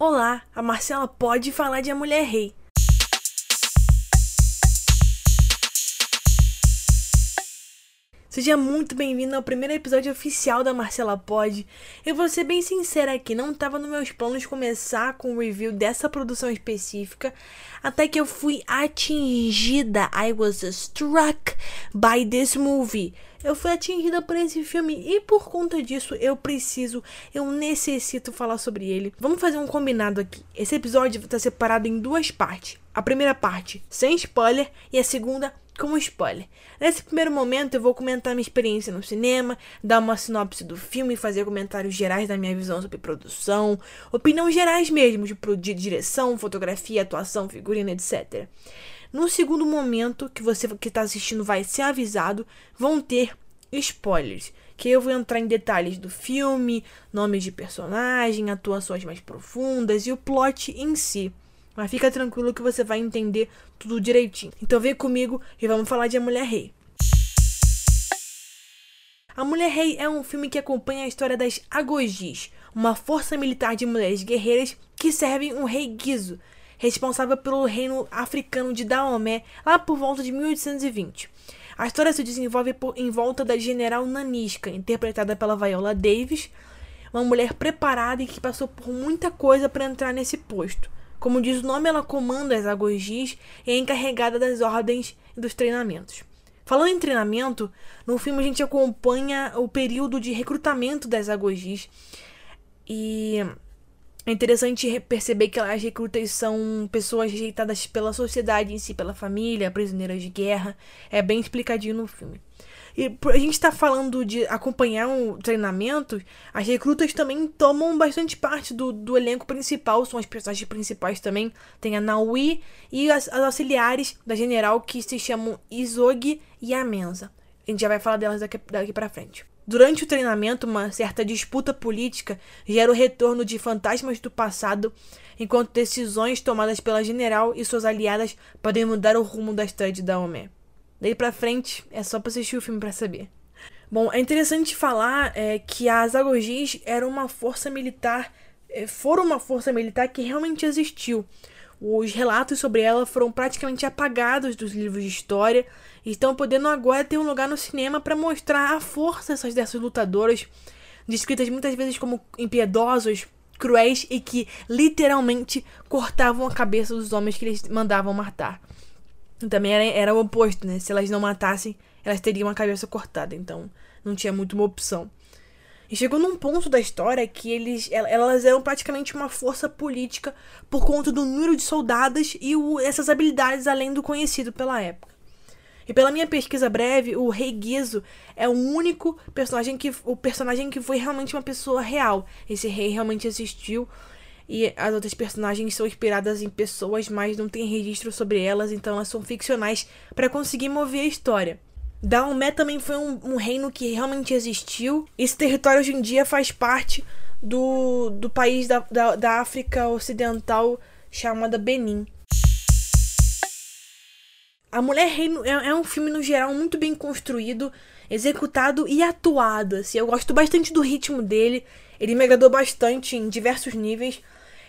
Olá, a Marcela pode falar de A Mulher Rei. Seja muito bem-vindo ao primeiro episódio oficial da Marcela Pod. Eu vou ser bem sincera aqui, não estava nos meus planos começar com o review dessa produção específica, até que eu fui atingida. I was struck by this movie. Eu fui atingida por esse filme e por conta disso eu preciso, eu necessito falar sobre ele. Vamos fazer um combinado aqui. Esse episódio está separado em duas partes. A primeira parte sem spoiler e a segunda como spoiler. Nesse primeiro momento eu vou comentar minha experiência no cinema, dar uma sinopse do filme, fazer comentários gerais da minha visão sobre produção, opiniões gerais mesmo de, de direção, fotografia, atuação, figurina, etc. No segundo momento, que você que está assistindo vai ser avisado, vão ter spoilers. Que eu vou entrar em detalhes do filme, nomes de personagem, atuações mais profundas e o plot em si. Mas fica tranquilo que você vai entender tudo direitinho. Então vem comigo e vamos falar de A Mulher Rei. A Mulher Rei é um filme que acompanha a história das Agogis, uma força militar de mulheres guerreiras que servem um rei Gizo, responsável pelo reino africano de Daomé, lá por volta de 1820. A história se desenvolve por, em volta da general Nanisca, interpretada pela Viola Davis, uma mulher preparada e que passou por muita coisa para entrar nesse posto. Como diz o nome, ela comanda as Agogis e é encarregada das ordens e dos treinamentos. Falando em treinamento, no filme a gente acompanha o período de recrutamento das Agogis e é interessante perceber que as recrutas são pessoas rejeitadas pela sociedade em si, pela família, prisioneiras de guerra. É bem explicadinho no filme. E a gente está falando de acompanhar um treinamento, as recrutas também tomam bastante parte do, do elenco principal, são as personagens principais também. Tem a Naui e as, as auxiliares da general que se chamam Isogi e Amenza. A gente já vai falar delas daqui, daqui frente. Durante o treinamento, uma certa disputa política gera o retorno de fantasmas do passado, enquanto decisões tomadas pela general e suas aliadas podem mudar o rumo da história de Daomé. Daí pra frente, é só pra assistir o filme para saber. Bom, é interessante falar é, que as Agogis eram uma força militar, é, foram uma força militar que realmente existiu. Os relatos sobre ela foram praticamente apagados dos livros de história estão podendo agora ter um lugar no cinema para mostrar a força dessas, dessas lutadoras, descritas muitas vezes como impiedosos, cruéis e que literalmente cortavam a cabeça dos homens que eles mandavam matar. Também era, era o oposto, né? Se elas não matassem, elas teriam a cabeça cortada. Então, não tinha muito uma opção. E chegou num ponto da história que eles, elas eram praticamente uma força política por conta do número de soldados e o, essas habilidades além do conhecido pela época. E pela minha pesquisa breve, o Rei Gizo é o único personagem que o personagem que foi realmente uma pessoa real. Esse rei realmente existiu e as outras personagens são inspiradas em pessoas, mas não tem registro sobre elas, então elas são ficcionais para conseguir mover a história. Daomé também foi um, um, reino que realmente existiu. Esse território hoje em dia faz parte do, do país da, da, da África Ocidental chamada Benin. A Mulher Reino é, é, um filme, no geral, muito bem construído, executado e atuado. Assim, eu gosto bastante do ritmo dele. Ele me agradou bastante em diversos níveis.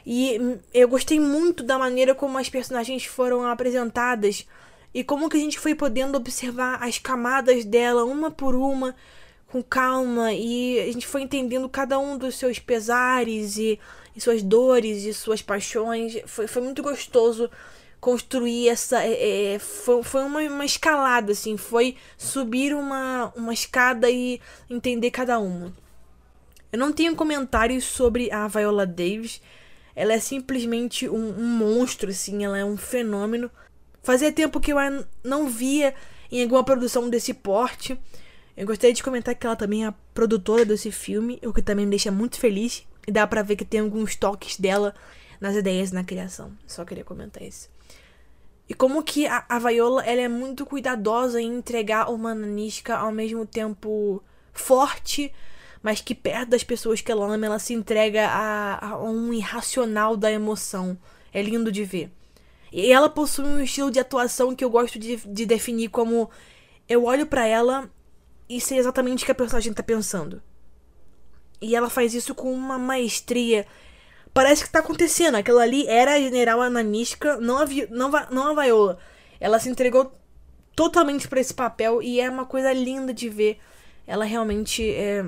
E eu gostei muito da maneira como as personagens foram apresentadas e como que a gente foi podendo observar as camadas dela uma por uma com calma e a gente foi entendendo cada um dos seus pesares e, e suas dores e suas paixões. Foi, foi muito gostoso construir essa. É, é, foi foi uma, uma escalada, assim. Foi subir uma, uma escada e entender cada uma. Eu não tenho comentários sobre a Viola Davis. Ela é simplesmente um, um monstro, assim, ela é um fenômeno. Fazia tempo que eu não via em alguma produção desse porte. Eu gostaria de comentar que ela também é a produtora desse filme, o que também me deixa muito feliz. E dá pra ver que tem alguns toques dela nas ideias na criação. Só queria comentar isso. E como que a, a Viola ela é muito cuidadosa em entregar uma nanisca ao mesmo tempo forte, mas que perto das pessoas que ela ama, ela se entrega a, a um irracional da emoção. É lindo de ver. E ela possui um estilo de atuação que eu gosto de, de definir como eu olho para ela e sei exatamente o que a personagem tá pensando. E ela faz isso com uma maestria. Parece que tá acontecendo. Aquela ali era a general ananística, não a, Vi- não, não a Viola. Ela se entregou totalmente pra esse papel e é uma coisa linda de ver. Ela realmente é,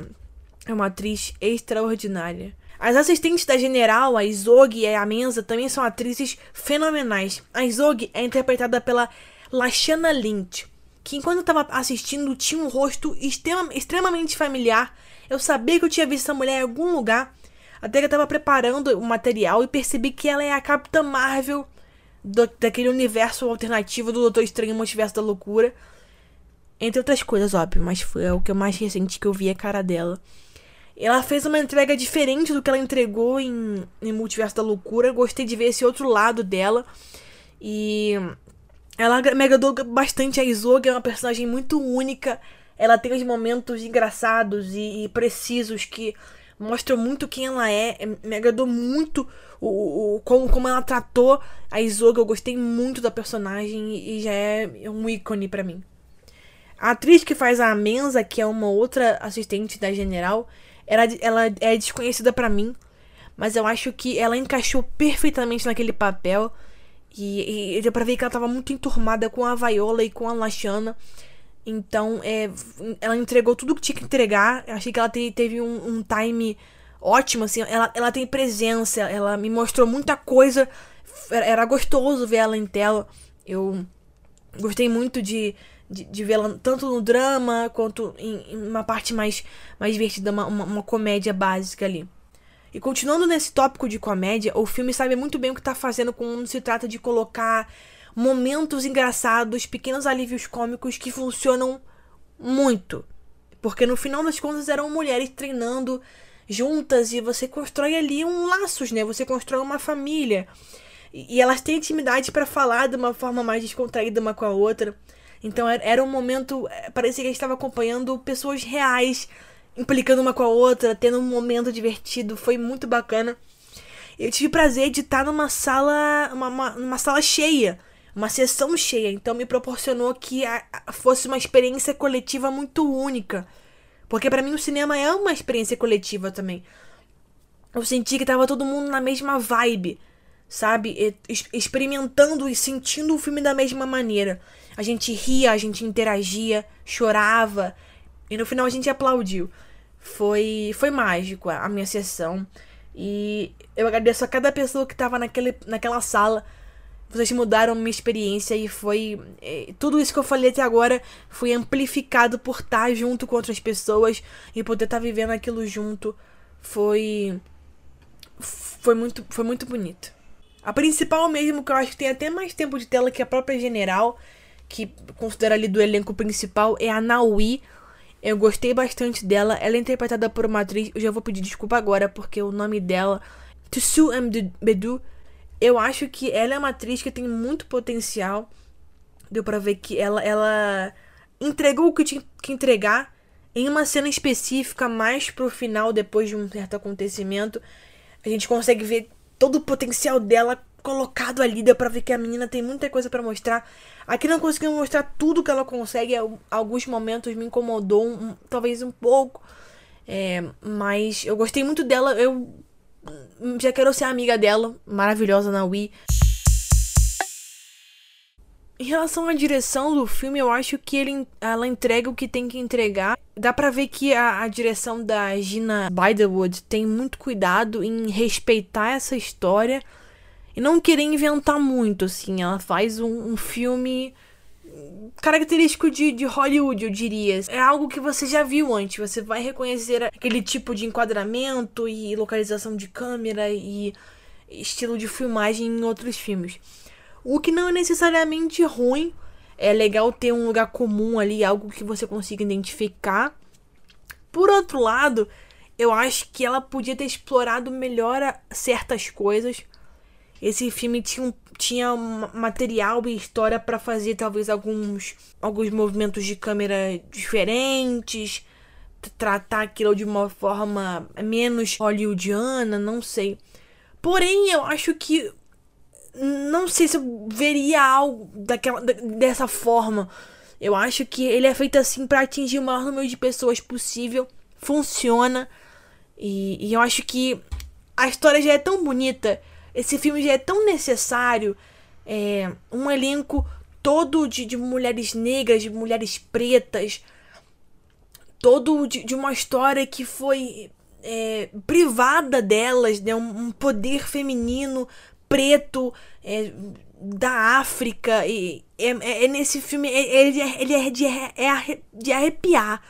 é uma atriz extraordinária. As assistentes da General, a Izog e a Menza, também são atrizes fenomenais. A Izog é interpretada pela Lashana Lynch, que enquanto eu tava assistindo tinha um rosto extrema- extremamente familiar. Eu sabia que eu tinha visto essa mulher em algum lugar, até que eu tava preparando o material e percebi que ela é a Capitã Marvel do- daquele universo alternativo do Doutor Estranho Multiverso da Loucura. Entre outras coisas, óbvio, mas foi o que eu mais recente que eu vi a cara dela. Ela fez uma entrega diferente do que ela entregou em, em Multiverso da Loucura. Gostei de ver esse outro lado dela. E ela agra- me agradou bastante. A Isoga é uma personagem muito única. Ela tem os momentos engraçados e, e precisos que mostram muito quem ela é. É, Me agradou muito o, o, como, como ela tratou a Isoga. Eu gostei muito da personagem e, já é um ícone pra mim. A atriz que faz a Menza, que é uma outra assistente da General, ela, ela é desconhecida pra mim, mas eu acho que ela encaixou perfeitamente naquele papel. E, e deu pra ver que ela tava muito enturmada com a Viola e com a Lashana. Então, é, ela entregou tudo que tinha que entregar. Eu achei que ela te- teve um, um time ótimo, assim. Ela, ela tem presença, ela me mostrou muita coisa. Era, era gostoso ver ela em tela. Eu gostei muito de, de, de vê-la tanto no drama quanto em, em uma parte mais, mais divertida, uma, uma, uma comédia básica ali. E continuando nesse tópico de comédia, o filme sabe muito bem o que tá fazendo quando se trata de colocar momentos engraçados, pequenos alívios cômicos que funcionam muito. Porque no final das contas eram mulheres treinando juntas e você constrói ali um laços, né? Você constrói uma família. E elas têm intimidade pra falar de uma forma mais descontraída uma com a outra. Então era- um momento. eh, Parecia que a gente estava acompanhando pessoas reais, implicando uma com a outra, tendo um momento divertido. Foi muito bacana. Eu tive prazer de estar numa sala. Uma, uma, numa sala cheia. Uma sessão cheia. Então me proporcionou que a- a- fosse uma experiência coletiva muito única. Porque pra mim o cinema é uma experiência coletiva também. Eu senti que tava todo mundo na mesma vibe, sabe? E- Experimentando e sentindo o filme da mesma maneira. A gente ria, a gente interagia, chorava. E no final a gente aplaudiu. Foi, foi mágico a minha sessão. E eu agradeço a cada pessoa que tava naquele, naquela sala. Vocês mudaram minha experiência e foi. eh, tudo isso que eu falei até agora foi amplificado por estar junto com outras pessoas e poder estar vivendo aquilo junto. Foi. Foi muito, foi muito bonito. A principal mesmo, que eu acho que tem até mais tempo de tela que a própria General, que considera ali do elenco principal, é a Naui. Eu gostei bastante dela. Ela é interpretada por uma atriz. Eu já vou pedir desculpa agora, porque o nome dela. Tsu M. Eu acho que ela é uma atriz que tem muito potencial. Deu pra ver que ela, ela entregou o que tinha que entregar em uma cena específica, mais pro final, depois de um certo acontecimento. A gente consegue ver todo o potencial dela colocado ali. Deu pra ver que a menina tem muita coisa pra mostrar. Aqui não conseguimos mostrar tudo que ela consegue. Al- Alguns momentos me incomodou, um- talvez um pouco. É, mas eu gostei muito dela. Eu já quero ser amiga dela. Maravilhosa na Wii. Em relação à direção do filme, eu acho que ele, ela entrega o que tem que entregar. Dá pra ver que a, a direção da Gina Biderwood tem muito cuidado em respeitar essa história e não querer inventar muito, assim. Ela faz um, um filme característico de, de Hollywood, eu diria. É algo que você já viu antes. Você vai reconhecer aquele tipo de enquadramento e localização de câmera e estilo de filmagem em outros filmes. O que não é necessariamente ruim. É legal ter um lugar comum ali, algo que você consiga identificar. Por outro lado, eu acho que ela podia ter explorado melhor certas coisas. Esse filme tinha, um, tinha material e história pra fazer talvez alguns, alguns movimentos de câmera diferentes, tratar aquilo de uma forma menos hollywoodiana, não sei. Porém, eu acho que não sei se eu veria algo daquela, da- dessa forma. Eu acho que ele é feito assim pra atingir o maior número de pessoas possível. Funciona. E, e eu acho que a história já é tão bonita, esse filme já é tão necessário. É, um elenco todo de, de mulheres negras, de mulheres pretas, todo de, de uma história que foi é, privada delas, né? Um, um poder feminino preto é, da África. E é, é, é nesse filme, é, ele, ele é, de, é de arrepiar.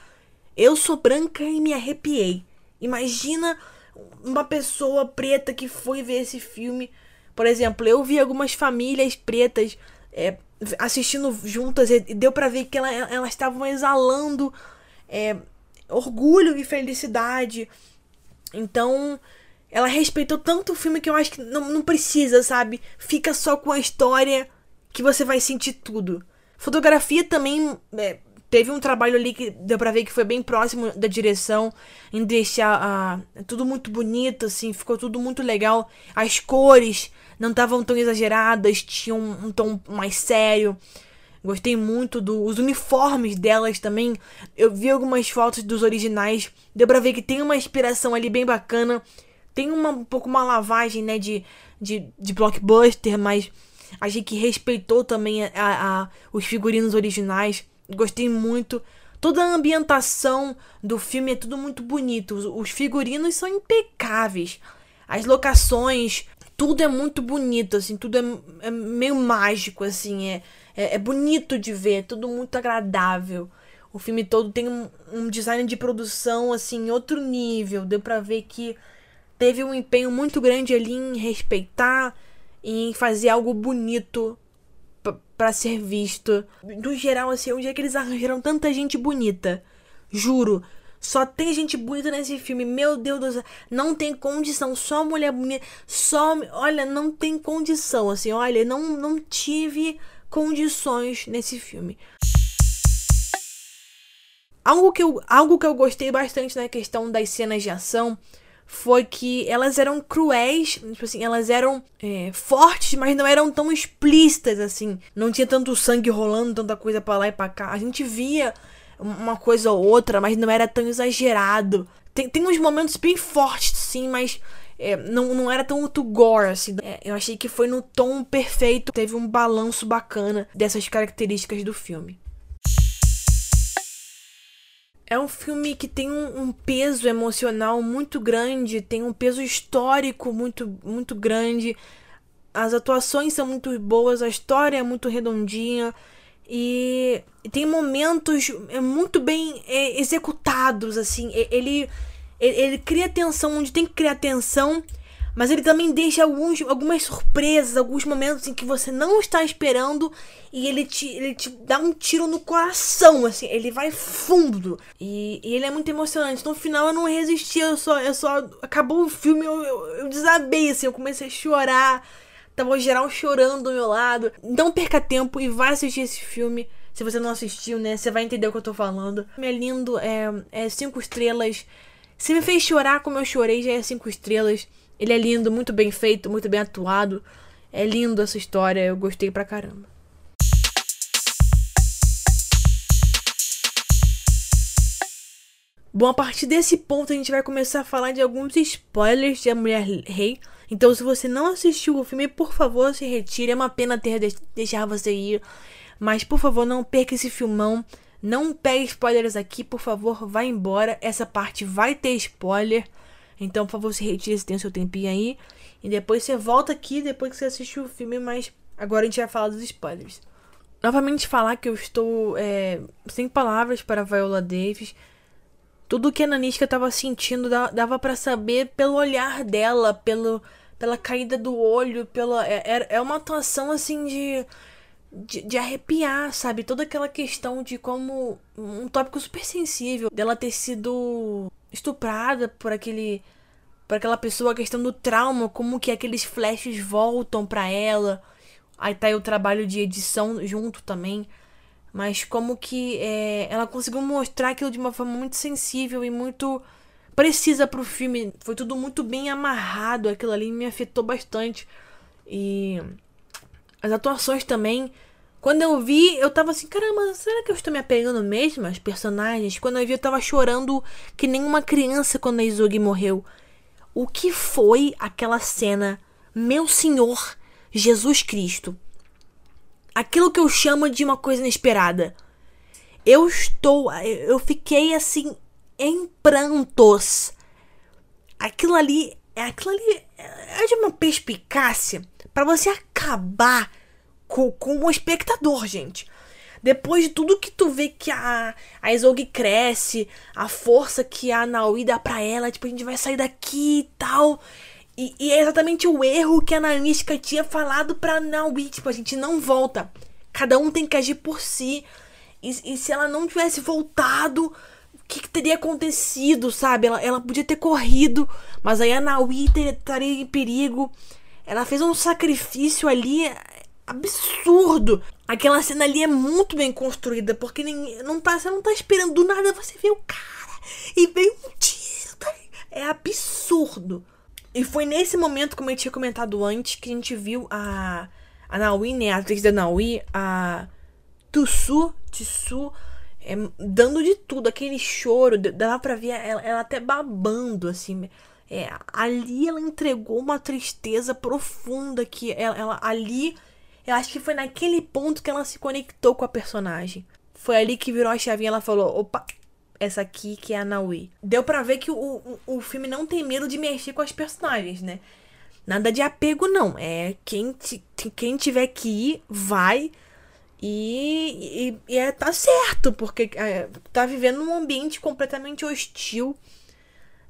Eu sou branca e me arrepiei. Imagina uma pessoa preta que foi ver esse filme. Por exemplo, eu vi algumas famílias pretas é, assistindo juntas e deu para ver que ela, elas estavam exalando é, orgulho e felicidade. Então, ela respeitou tanto o filme que eu acho que não, não precisa, sabe? Fica só com a história que você vai sentir tudo. Fotografia também é, teve um trabalho ali que deu pra ver que foi bem próximo da direção, em deixar uh, tudo muito bonito, assim, ficou tudo muito legal. As cores não estavam tão exageradas, tinham um, tom mais sério. Gostei muito dos do, uniformes delas também. Eu vi algumas fotos dos originais. Deu pra ver que tem uma inspiração ali bem bacana. Tem uma, um pouco uma lavagem, né, de, de, de blockbuster, mas achei que respeitou também a, a, os figurinos originais. Gostei muito. Toda a ambientação do filme é tudo muito bonito. Os, os figurinos são impecáveis. As locações, tudo é muito bonito, assim, tudo é, é meio mágico, assim, é, é, é, bonito de ver, tudo muito agradável. O filme todo tem um, um design de produção, assim, outro nível. Deu pra ver que teve um empenho muito grande ali em respeitar e em fazer algo bonito para ser visto. No geral, assim, onde é que eles arranjaram tanta gente bonita? Juro. Só tem gente bonita nesse filme. Meu Deus do céu. Não tem condição. Só mulher bonita. Só. Olha, não tem condição. Assim, olha, não, não tive condições nesse filme. Algo que, eu, algo que eu gostei bastante na questão das cenas de ação foi que elas eram cruéis, tipo assim, elas eram é, fortes, mas não eram tão explícitas assim. Não tinha tanto sangue rolando, tanta coisa para lá e pra cá. A gente via uma coisa ou outra, mas não era tão exagerado. Tem, tem uns momentos bem fortes, sim, mas é, não, não era tão muito gore, assim. É, eu achei que foi no tom perfeito, teve um balanço bacana dessas características do filme. É um filme que tem um, um, peso emocional muito grande, tem um peso histórico muito, muito grande. As atuações são muito boas, a história é muito redondinha e, tem momentos é, muito bem é, executados, assim. Ele ele, ele cria tensão onde tem que criar tensão, mas ele também deixa alguns, algumas surpresas, alguns momentos em que você não está esperando e ele te, ele te dá um tiro no coração, assim, ele vai fundo. E, e ele é muito emocionante. No final eu não resisti, eu só. Eu só acabou o filme, eu, eu, eu desabei, assim, eu comecei a chorar. Tava geral chorando do meu lado. Não perca tempo e vai assistir esse filme. Se você não assistiu, né? Você vai entender o que eu tô falando. É lindo, é, é cinco estrelas. Se me fez chorar como eu chorei, já é cinco estrelas. Ele é lindo, muito bem feito, muito bem atuado. É lindo essa história, eu gostei pra caramba. Bom, a partir desse ponto a gente vai começar a falar de alguns spoilers de A Mulher Rei. Então, se você não assistiu o filme, por favor, se retire. É uma pena ter de deixar você ir. Mas, por favor, não perca esse filmão. Não pegue spoilers aqui, por favor, vá embora. Essa parte vai ter spoiler. Então, por favor, se retire se tem o seu tempinho aí. E depois você volta aqui depois que você assistiu o filme, mas agora a gente vai falar dos spoilers. Novamente falar que eu estou é, sem palavras para Viola Davis. Tudo que a Nanisca estava sentindo dava para saber pelo olhar dela, pelo, pela caída do olho, pela é, é, é uma atuação assim de de, de, arrepiar, sabe? Toda aquela questão de como. Um tópico super sensível dela ter sido estuprada por aquele. por aquela pessoa, a questão do trauma, como que aqueles flashes voltam para ela. Aí tá aí o trabalho de edição junto também. Mas como que é, ela conseguiu mostrar aquilo de uma forma muito sensível e muito precisa pro filme. Foi tudo muito bem amarrado. Aquilo ali me afetou bastante. E as atuações também. Quando eu vi, eu tava assim, caramba, será que eu estou me apegando mesmo aos personagens? Quando eu vi, eu tava chorando que nem uma criança quando a Izugi morreu. o que foi aquela cena, meu Senhor Jesus Cristo. Aquilo que eu chamo de uma coisa inesperada. Eu estou. Eu fiquei assim em prantos. Aquilo ali. Aquilo ali é de uma perspicácia para você acabar com, com o espectador, gente. Depois de tudo que tu vê que a, a Izog cresce, a força que a Naui dá pra ela, tipo, a gente vai sair daqui e tal. E, e é exatamente o erro que a Nanisca tinha falado pra Naui, tipo, a gente não volta. Cada um tem que agir por si. E, e se ela não tivesse voltado, o que, que, teria acontecido, sabe? Ela, ela podia ter corrido, mas aí a Naui estaria em perigo. Ela fez um sacrifício ali absurdo. Aquela cena ali é muito bem construída, porque nem, não tá, você não tá esperando do nada, você vê o cara e vem um tiro. Tá? É absurdo. E foi nesse momento, como eu tinha comentado antes, que a gente viu a, a Naui, né, a atriz da Naui, a Tussu, Tissu, é, dando de tudo, aquele choro, dava pra ver ela, ela até babando, assim. É, ali ela entregou uma tristeza profunda que ela, ela ali eu acho que foi naquele ponto que ela se conectou com a personagem. Foi ali que virou a chavinha e ela falou: opa, essa aqui que é a Naui. Deu pra ver que o, o, o filme não tem medo de mexer com as personagens, né? Nada de apego, não. É quem, quem tiver que ir, vai. E, e, e é, tá certo, porque é, tá vivendo num ambiente completamente hostil.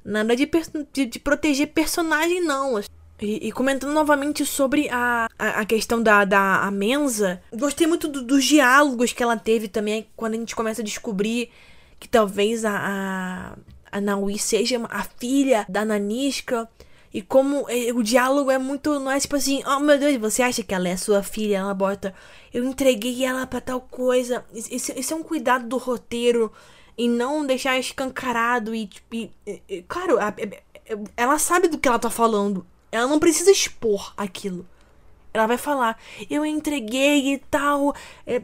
Nada de, de, de proteger personagem, não. E, e, comentando novamente sobre a, a, a, questão da, da a Mensa, gostei muito do, dos diálogos que ela teve também, quando a gente começa a descobrir que talvez a, a, a Naui seja a filha da Nanisca. E como o diálogo é muito. Não é tipo assim, oh meu Deus, você acha que ela é sua filha? Ela bota, eu entreguei ela para tal coisa. Isso, isso, é um cuidado do roteiro. E não deixar escancarado e, e, e claro, a, ela sabe do que ela tá falando. Ela não precisa expor aquilo. Ela vai falar, eu entreguei e tal. É,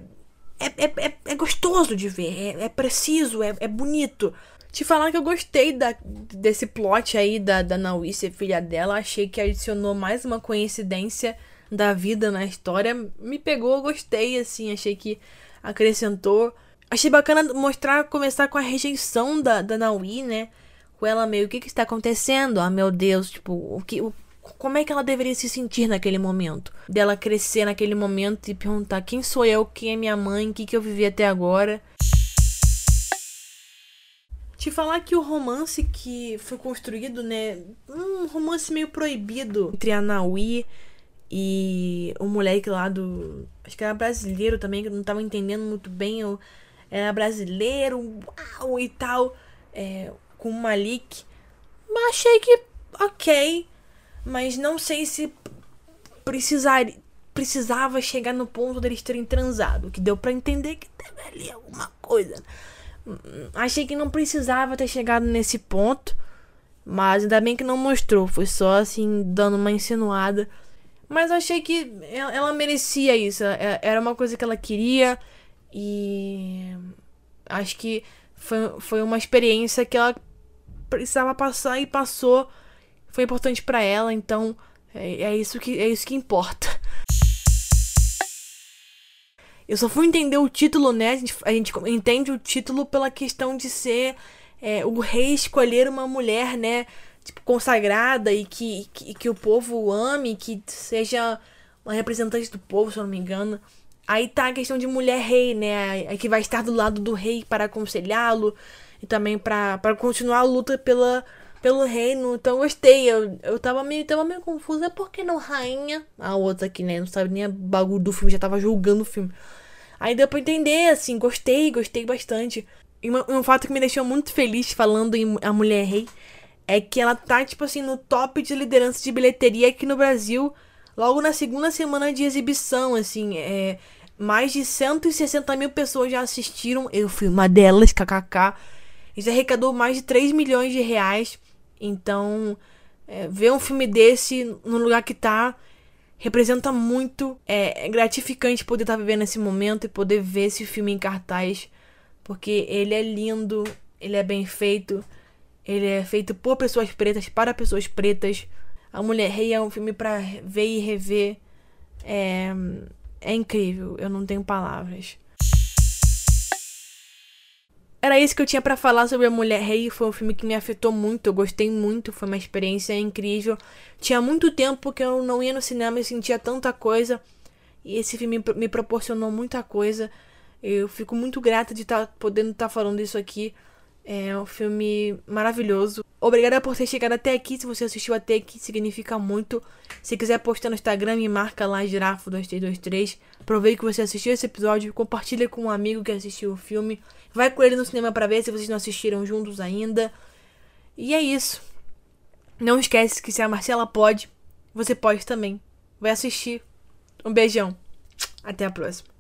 é, é, é, é gostoso de ver, é, é preciso, é, é bonito. Te falar que eu gostei da, desse plot aí da, da Naui ser filha dela. Achei que adicionou mais uma coincidência da vida na história. Me pegou, gostei, assim. Achei que acrescentou. Achei bacana mostrar, começar com a rejeição da, da Naui, né? Com ela meio, o que que está acontecendo? Ah, meu Deus, tipo, o que, o, como é que ela deveria se sentir naquele momento? Dela crescer naquele momento e perguntar quem sou eu, quem é minha mãe, o que, que eu vivi até agora. Te falar que o romance que foi construído, né? Um romance meio proibido entre a Naui e o moleque lá do. Acho que era brasileiro também, que eu não tava entendendo muito bem. Eu, era brasileiro, uau, e tal. É, com o Malik. Mas achei que ok mas não sei se precisar, precisava chegar no ponto deles terem transado, que deu para entender que teve ali alguma coisa. Achei que não precisava ter chegado nesse ponto, mas ainda bem que não mostrou, foi só assim dando uma insinuada. Mas achei que ela merecia isso, é, era uma coisa que ela queria e acho que foi, foi uma experiência que ela precisava passar e passou foi importante para ela, então é, é, isso que é isso que importa. Eu só fui entender o título, né? A gente, a gente entende o título pela questão de ser é, o rei escolher uma mulher, né? Tipo, consagrada e que, que, que o povo ame, que seja uma representante do povo, se eu não me engano. Aí tá a questão de mulher rei, né? A, que vai estar do lado do rei para aconselhá-lo e também para continuar a luta pela pelo reino, então gostei. Eu, eu tava meio, tava meio confusa. É por que não rainha? A outra aqui, né? Não sabe nem a bagulho do filme, já tava julgando o filme. Aí deu pra entender, assim, gostei, gostei bastante. E uma, um fato que me deixou muito feliz falando em A Mulher Rei é que ela tá, tipo assim, no top de liderança de bilheteria aqui no Brasil, logo na segunda semana de exibição, assim, é. Mais de 160 mil pessoas já assistiram. Eu fui uma delas, kkk. Isso arrecadou mais de 3 milhões de reais. Então, é, ver um filme desse no lugar que tá representa muito. É, é gratificante poder estar tá vivendo esse momento e poder ver esse filme em cartaz, porque ele é lindo, ele é bem feito, Ele é feito por pessoas pretas, para pessoas pretas. A Mulher Rei é um filme para ver e rever. É, é incrível, eu não tenho palavras. Era isso que eu tinha para falar sobre a Mulher Rei. Foi um filme que me afetou muito, eu gostei muito, foi uma experiência incrível. Tinha muito tempo que eu não ia no cinema e sentia tanta coisa. E esse filme me proporcionou muita coisa. Eu fico muito grata de estar tá, podendo estar tá falando isso aqui. É um filme maravilhoso. Obrigada por ter chegado até aqui. Se você assistiu até aqui, significa muito. Se quiser postar no Instagram, me marca lá, girafo2323. Provei que você assistiu esse episódio. Compartilha com um amigo que assistiu o filme. Vai com ele no cinema para ver se vocês não assistiram juntos ainda. E é isso. Não esquece que se a Marcela pode, você pode também. Vai assistir. Um beijão. Até a próxima.